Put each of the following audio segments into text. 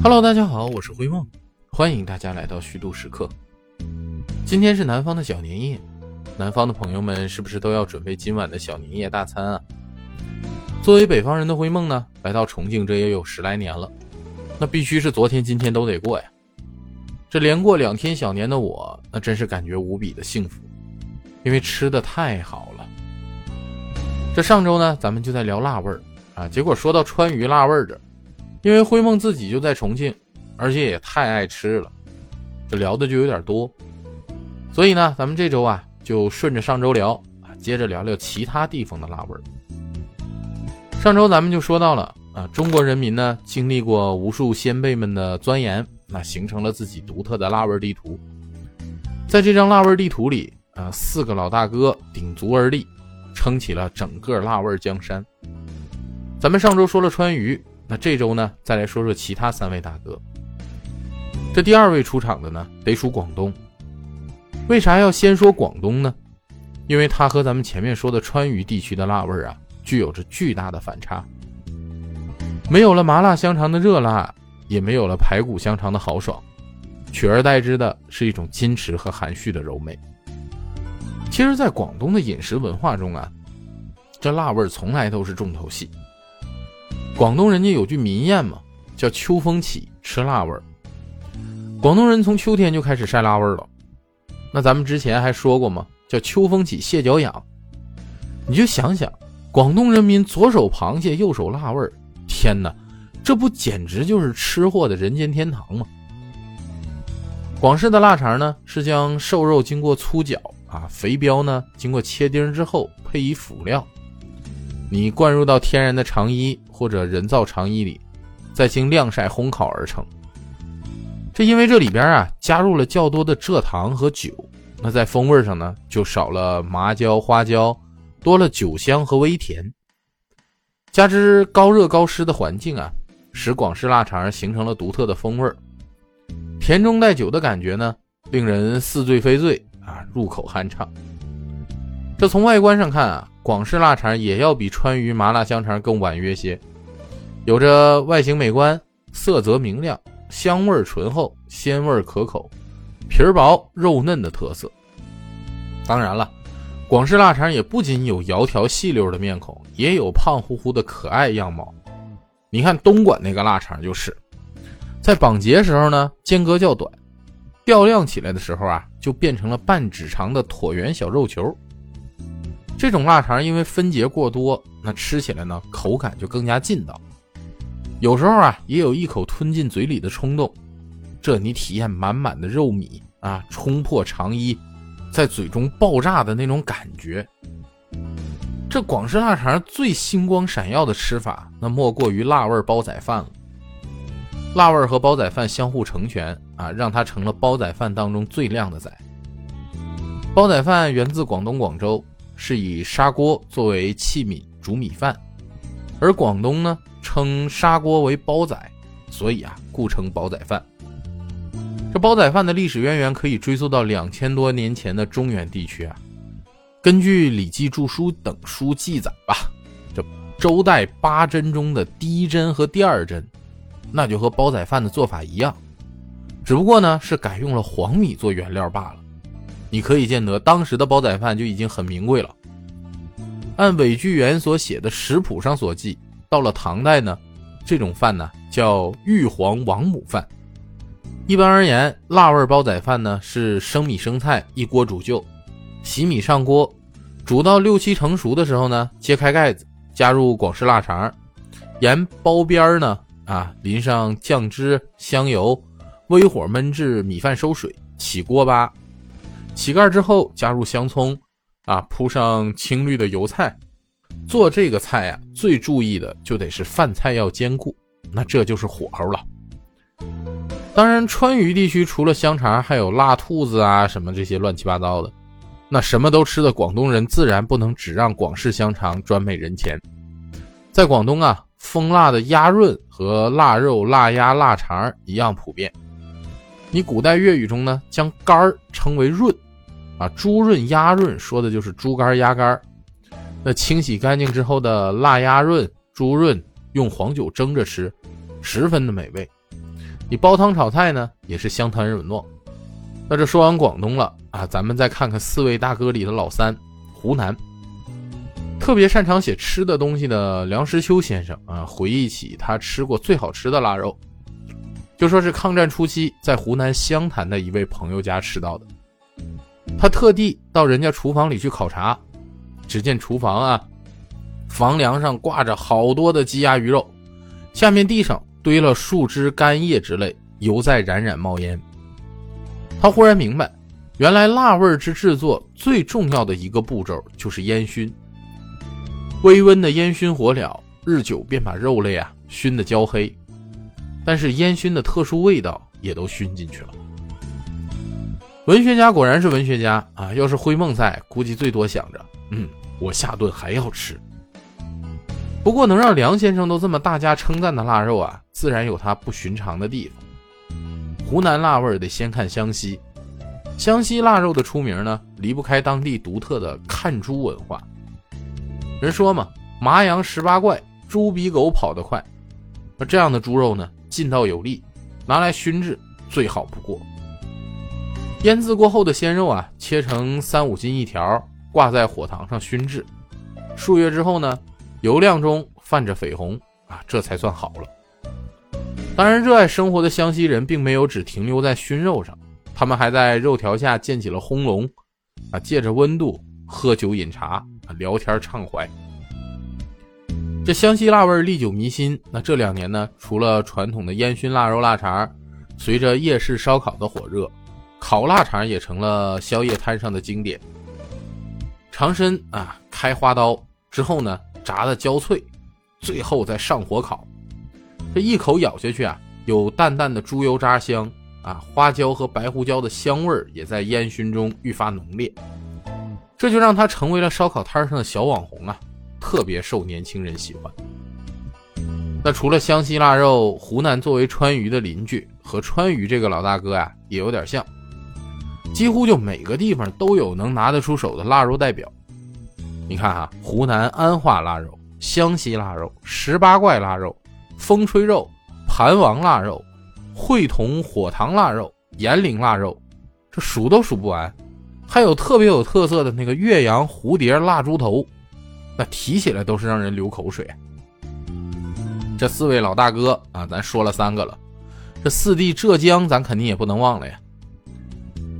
Hello，大家好，我是灰梦，欢迎大家来到虚度时刻。今天是南方的小年夜，南方的朋友们是不是都要准备今晚的小年夜大餐啊？作为北方人的灰梦呢，来到重庆这也有十来年了，那必须是昨天、今天都得过呀。这连过两天小年的我，那真是感觉无比的幸福，因为吃的太好了。这上周呢，咱们就在聊辣味儿啊，结果说到川渝辣味儿这。因为灰梦自己就在重庆，而且也太爱吃了，这聊的就有点多，所以呢，咱们这周啊就顺着上周聊啊，接着聊聊其他地方的辣味儿。上周咱们就说到了啊，中国人民呢经历过无数先辈们的钻研，那形成了自己独特的辣味地图。在这张辣味地图里啊，四个老大哥鼎足而立，撑起了整个辣味江山。咱们上周说了川渝。那这周呢，再来说说其他三位大哥。这第二位出场的呢，得属广东。为啥要先说广东呢？因为它和咱们前面说的川渝地区的辣味啊，具有着巨大的反差。没有了麻辣香肠的热辣，也没有了排骨香肠的豪爽，取而代之的是一种矜持和含蓄的柔美。其实，在广东的饮食文化中啊，这辣味从来都是重头戏。广东人家有句民谚嘛，叫“秋风起，吃辣味儿”。广东人从秋天就开始晒辣味儿了。那咱们之前还说过嘛，叫“秋风起，蟹脚痒”。你就想想，广东人民左手螃蟹，右手辣味儿，天哪，这不简直就是吃货的人间天堂吗？广式的腊肠呢，是将瘦肉经过粗绞啊，肥膘呢经过切丁之后，配以辅料。你灌入到天然的肠衣或者人造肠衣里，再经晾晒烘烤而成。这因为这里边啊加入了较多的蔗糖和酒，那在风味上呢就少了麻椒、花椒，多了酒香和微甜。加之高热高湿的环境啊，使广式腊肠形成了独特的风味甜中带酒的感觉呢，令人似醉非醉啊，入口酣畅。这从外观上看啊。广式腊肠也要比川渝麻辣香肠更婉约些，有着外形美观、色泽明亮、香味醇厚、鲜味可口、皮儿薄肉嫩的特色。当然了，广式腊肠也不仅有窈窕细溜的面孔，也有胖乎乎的可爱样貌。你看东莞那个腊肠就是，在绑结时候呢间隔较短，吊晾起来的时候啊就变成了半指长的椭圆小肉球。这种腊肠因为分节过多，那吃起来呢口感就更加劲道。有时候啊，也有一口吞进嘴里的冲动。这你体验满满的肉米啊，冲破肠衣，在嘴中爆炸的那种感觉。这广式腊肠最星光闪耀的吃法，那莫过于辣味煲仔饭了。辣味和煲仔饭相互成全啊，让它成了煲仔饭当中最靓的仔。煲仔饭源自广东广州。是以砂锅作为器皿煮米饭，而广东呢称砂锅为煲仔，所以啊故称煲仔饭。这煲仔饭的历史渊源可以追溯到两千多年前的中原地区啊。根据《礼记注书》等书记载吧，这周代八珍中的第一珍和第二珍，那就和煲仔饭的做法一样，只不过呢是改用了黄米做原料罢了。你可以见得，当时的煲仔饭就已经很名贵了。按韦巨源所写的食谱上所记，到了唐代呢，这种饭呢叫玉皇王母饭。一般而言，辣味煲仔饭呢是生米生菜一锅煮就，洗米上锅，煮到六七成熟的时候呢，揭开盖子，加入广式腊肠，沿煲边儿呢啊淋上酱汁、香油，微火焖至米饭收水，起锅巴。起盖之后，加入香葱，啊，铺上青绿的油菜。做这个菜呀，最注意的就得是饭菜要坚固，那这就是火候了。当然，川渝地区除了香肠，还有辣兔子啊，什么这些乱七八糟的。那什么都吃的广东人，自然不能只让广式香肠专美人前。在广东啊，风辣的鸭润和腊肉、腊鸭、腊肠一样普遍。你古代粤语中呢，将肝儿称为润。啊，猪润、鸭润说的就是猪肝、鸭肝。那清洗干净之后的腊鸭润、猪润，用黄酒蒸着吃，十分的美味。你煲汤炒菜呢，也是香谈软糯。那这说完广东了啊，咱们再看看四位大哥里的老三，湖南。特别擅长写吃的东西的梁实秋先生啊，回忆起他吃过最好吃的腊肉，就说是抗战初期在湖南湘潭的一位朋友家吃到的。他特地到人家厨房里去考察，只见厨房啊，房梁上挂着好多的鸡鸭鱼肉，下面地上堆了树枝干叶之类，犹在冉冉冒烟。他忽然明白，原来辣味之制作最重要的一个步骤就是烟熏。微温的烟熏火燎，日久便把肉类啊熏得焦黑，但是烟熏的特殊味道也都熏进去了。文学家果然是文学家啊！要是灰梦在，估计最多想着，嗯，我下顿还要吃。不过能让梁先生都这么大加称赞的腊肉啊，自然有它不寻常的地方。湖南腊味得先看湘西，湘西腊肉的出名呢，离不开当地独特的看猪文化。人说嘛，麻羊十八怪，猪比狗跑得快。那这样的猪肉呢，劲道有力，拿来熏制最好不过。腌制过后的鲜肉啊，切成三五斤一条，挂在火塘上熏制。数月之后呢，油亮中泛着绯红啊，这才算好了。当然，热爱生活的湘西人并没有只停留在熏肉上，他们还在肉条下建起了烘笼，啊，借着温度喝酒饮茶。聊天畅怀，这湘西腊味历久弥新。那这两年呢，除了传统的烟熏腊肉、腊肠，随着夜市烧烤的火热，烤腊肠也成了宵夜摊上的经典。长身啊，开花刀之后呢，炸的焦脆，最后再上火烤。这一口咬下去啊，有淡淡的猪油渣香啊，花椒和白胡椒的香味儿也在烟熏中愈发浓烈。这就让他成为了烧烤摊上的小网红啊，特别受年轻人喜欢。那除了湘西腊肉，湖南作为川渝的邻居，和川渝这个老大哥呀也有点像，几乎就每个地方都有能拿得出手的腊肉代表。你看哈，湖南安化腊肉、湘西腊肉、十八怪腊肉、风吹肉、盘王腊肉、会同火塘腊肉、炎陵腊肉，这数都数不完。还有特别有特色的那个岳阳蝴蝶腊猪头，那提起来都是让人流口水。这四位老大哥啊，咱说了三个了，这四弟浙江咱肯定也不能忘了呀。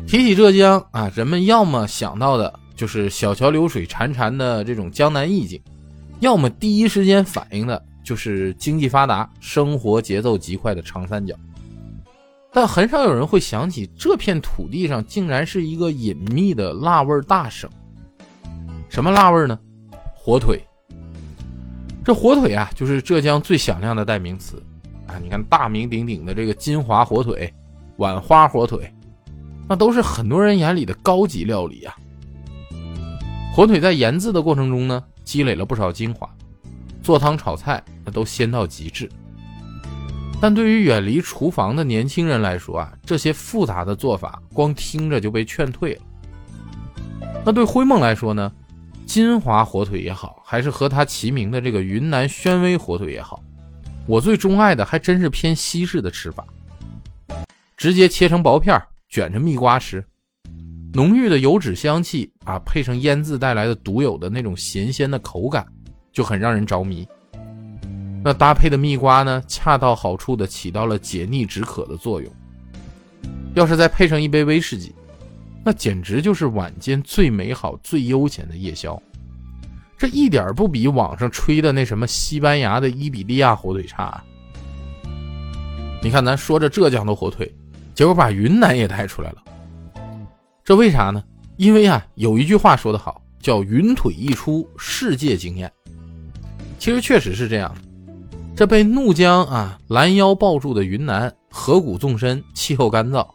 提起浙江啊，人们要么想到的就是小桥流水潺潺的这种江南意境，要么第一时间反映的就是经济发达、生活节奏极快的长三角。但很少有人会想起，这片土地上竟然是一个隐秘的辣味大省。什么辣味呢？火腿。这火腿啊，就是浙江最响亮的代名词啊！你看大名鼎鼎的这个金华火腿、碗花火腿，那都是很多人眼里的高级料理啊。火腿在腌制的过程中呢，积累了不少精华，做汤炒菜那都鲜到极致。但对于远离厨房的年轻人来说啊，这些复杂的做法光听着就被劝退了。那对灰梦来说呢，金华火腿也好，还是和它齐名的这个云南宣威火腿也好，我最钟爱的还真是偏西式的吃法，直接切成薄片儿，卷着蜜瓜吃，浓郁的油脂香气啊，配上腌制带来的独有的那种咸鲜的口感，就很让人着迷。那搭配的蜜瓜呢，恰到好处的起到了解腻止渴的作用。要是再配上一杯威士忌，那简直就是晚间最美好、最悠闲的夜宵。这一点不比网上吹的那什么西班牙的伊比利亚火腿差。你看，咱说着浙江的火腿，结果把云南也带出来了。这为啥呢？因为啊，有一句话说得好，叫“云腿一出，世界惊艳”。其实确实是这样。这被怒江啊拦腰抱住的云南，河谷纵深，气候干燥，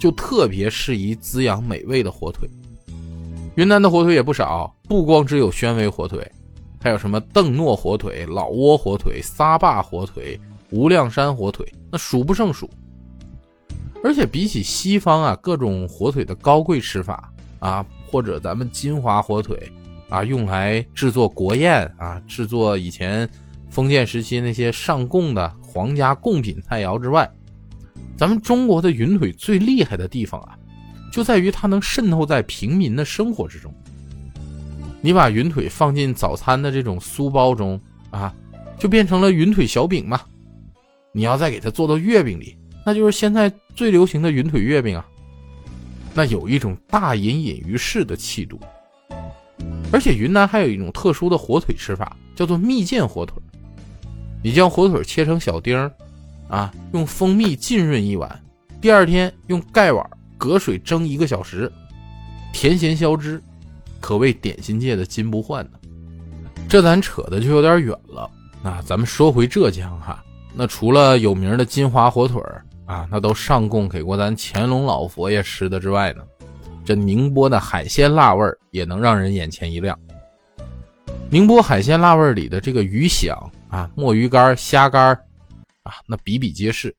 就特别适宜滋养美味的火腿。云南的火腿也不少，不光只有宣威火腿，还有什么邓诺火腿、老挝火腿、撒坝火腿、无量山火腿，那数不胜数。而且比起西方啊各种火腿的高贵吃法啊，或者咱们金华火腿啊，用来制作国宴啊，制作以前。封建时期那些上贡的皇家贡品菜肴之外，咱们中国的云腿最厉害的地方啊，就在于它能渗透在平民的生活之中。你把云腿放进早餐的这种酥包中啊，就变成了云腿小饼嘛。你要再给它做到月饼里，那就是现在最流行的云腿月饼啊。那有一种大隐隐于市的气度。而且云南还有一种特殊的火腿吃法，叫做蜜饯火腿。你将火腿切成小丁儿，啊，用蜂蜜浸润一晚，第二天用盖碗隔水蒸一个小时，甜咸交织。可谓点心界的金不换呢。这咱扯的就有点远了。那咱们说回浙江哈，那除了有名的金华火腿啊，那都上供给过咱乾隆老佛爷吃的之外呢，这宁波的海鲜辣味儿也能让人眼前一亮。宁波海鲜辣味里的这个鱼响啊，墨鱼干、虾干啊，那比比皆是。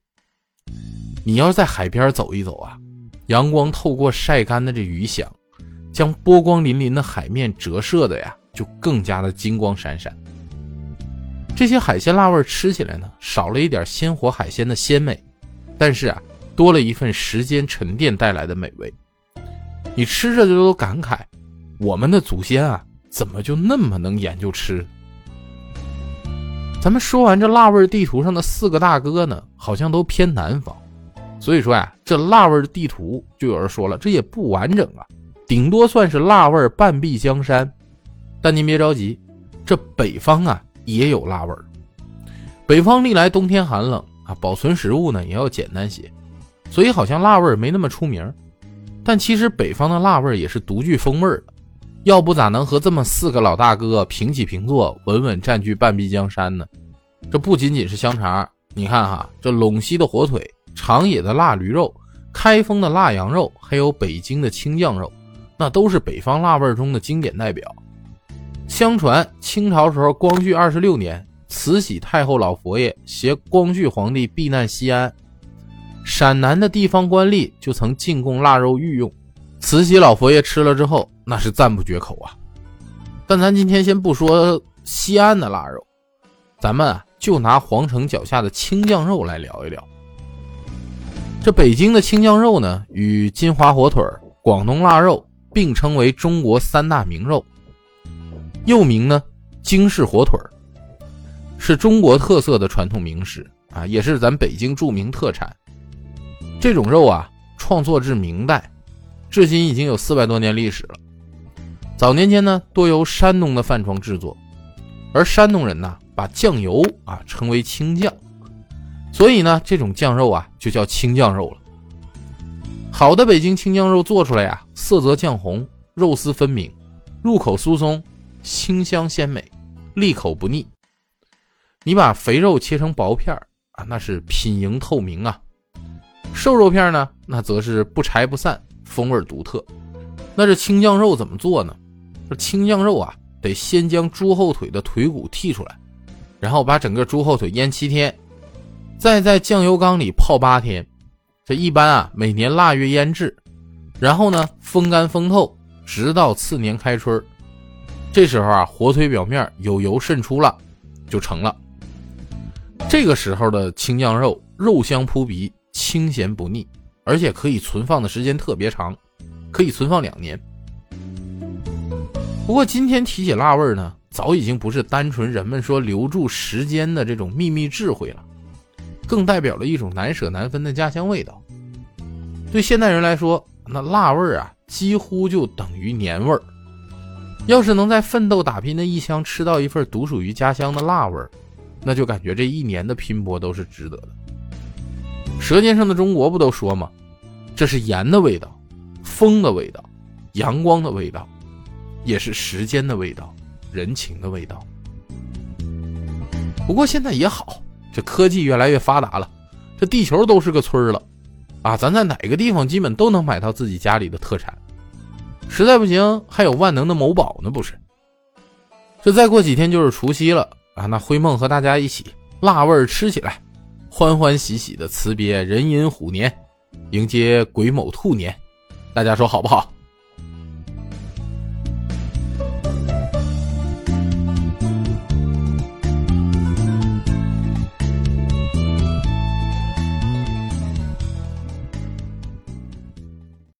你要是在海边走一走啊，阳光透过晒干的这鱼响。将波光粼粼的海面折射的呀，就更加的金光闪闪。这些海鲜辣味吃起来呢，少了一点鲜活海鲜的鲜美，但是啊，多了一份时间沉淀带来的美味。你吃着就都感慨，我们的祖先啊，怎么就那么能研究吃？咱们说完这辣味地图上的四个大哥呢，好像都偏南方，所以说呀，这辣味地图就有人说了，这也不完整啊。顶多算是辣味半壁江山，但您别着急，这北方啊也有辣味北方历来冬天寒冷啊，保存食物呢也要简单些，所以好像辣味儿没那么出名。但其实北方的辣味儿也是独具风味的，要不咋能和这么四个老大哥平起平坐，稳稳占据半壁江山呢？这不仅仅是香肠，你看哈，这陇西的火腿、长野的腊驴肉、开封的腊羊肉，还有北京的青酱肉。那都是北方辣味儿中的经典代表。相传清朝时候，光绪二十六年，慈禧太后老佛爷携光绪皇帝避难西安，陕南的地方官吏就曾进贡腊肉御用。慈禧老佛爷吃了之后，那是赞不绝口啊。但咱今天先不说西安的腊肉，咱们就拿皇城脚下的青酱肉来聊一聊。这北京的青酱肉呢，与金华火腿、广东腊肉。并称为中国三大名肉，又名呢京式火腿是中国特色的传统名食啊，也是咱北京著名特产。这种肉啊，创作至明代，至今已经有四百多年历史了。早年间呢，多由山东的饭庄制作，而山东人呢，把酱油啊称为青酱，所以呢，这种酱肉啊就叫青酱肉了。好的北京青酱肉做出来呀，色泽酱红，肉丝分明，入口酥松，清香鲜美，利口不腻。你把肥肉切成薄片啊，那是品莹透明啊；瘦肉片呢，那则是不柴不散，风味独特。那这青酱肉怎么做呢？这青酱肉啊，得先将猪后腿的腿骨剔出来，然后把整个猪后腿腌七天，再在酱油缸里泡八天。这一般啊，每年腊月腌制，然后呢风干风透，直到次年开春这时候啊，火腿表面有油渗出了，就成了。这个时候的青酱肉，肉香扑鼻，清咸不腻，而且可以存放的时间特别长，可以存放两年。不过今天提起辣味儿呢，早已经不是单纯人们说留住时间的这种秘密智慧了。更代表了一种难舍难分的家乡味道。对现代人来说，那辣味儿啊，几乎就等于年味儿。要是能在奋斗打拼的异乡吃到一份独属于家乡的辣味儿，那就感觉这一年的拼搏都是值得的。《舌尖上的中国》不都说吗？这是盐的味道，风的味道，阳光的味道，也是时间的味道，人情的味道。不过现在也好。这科技越来越发达了，这地球都是个村了，啊，咱在哪个地方基本都能买到自己家里的特产，实在不行还有万能的某宝呢，不是？这再过几天就是除夕了啊，那灰梦和大家一起辣味吃起来，欢欢喜喜的辞别人寅虎年，迎接癸卯兔年，大家说好不好？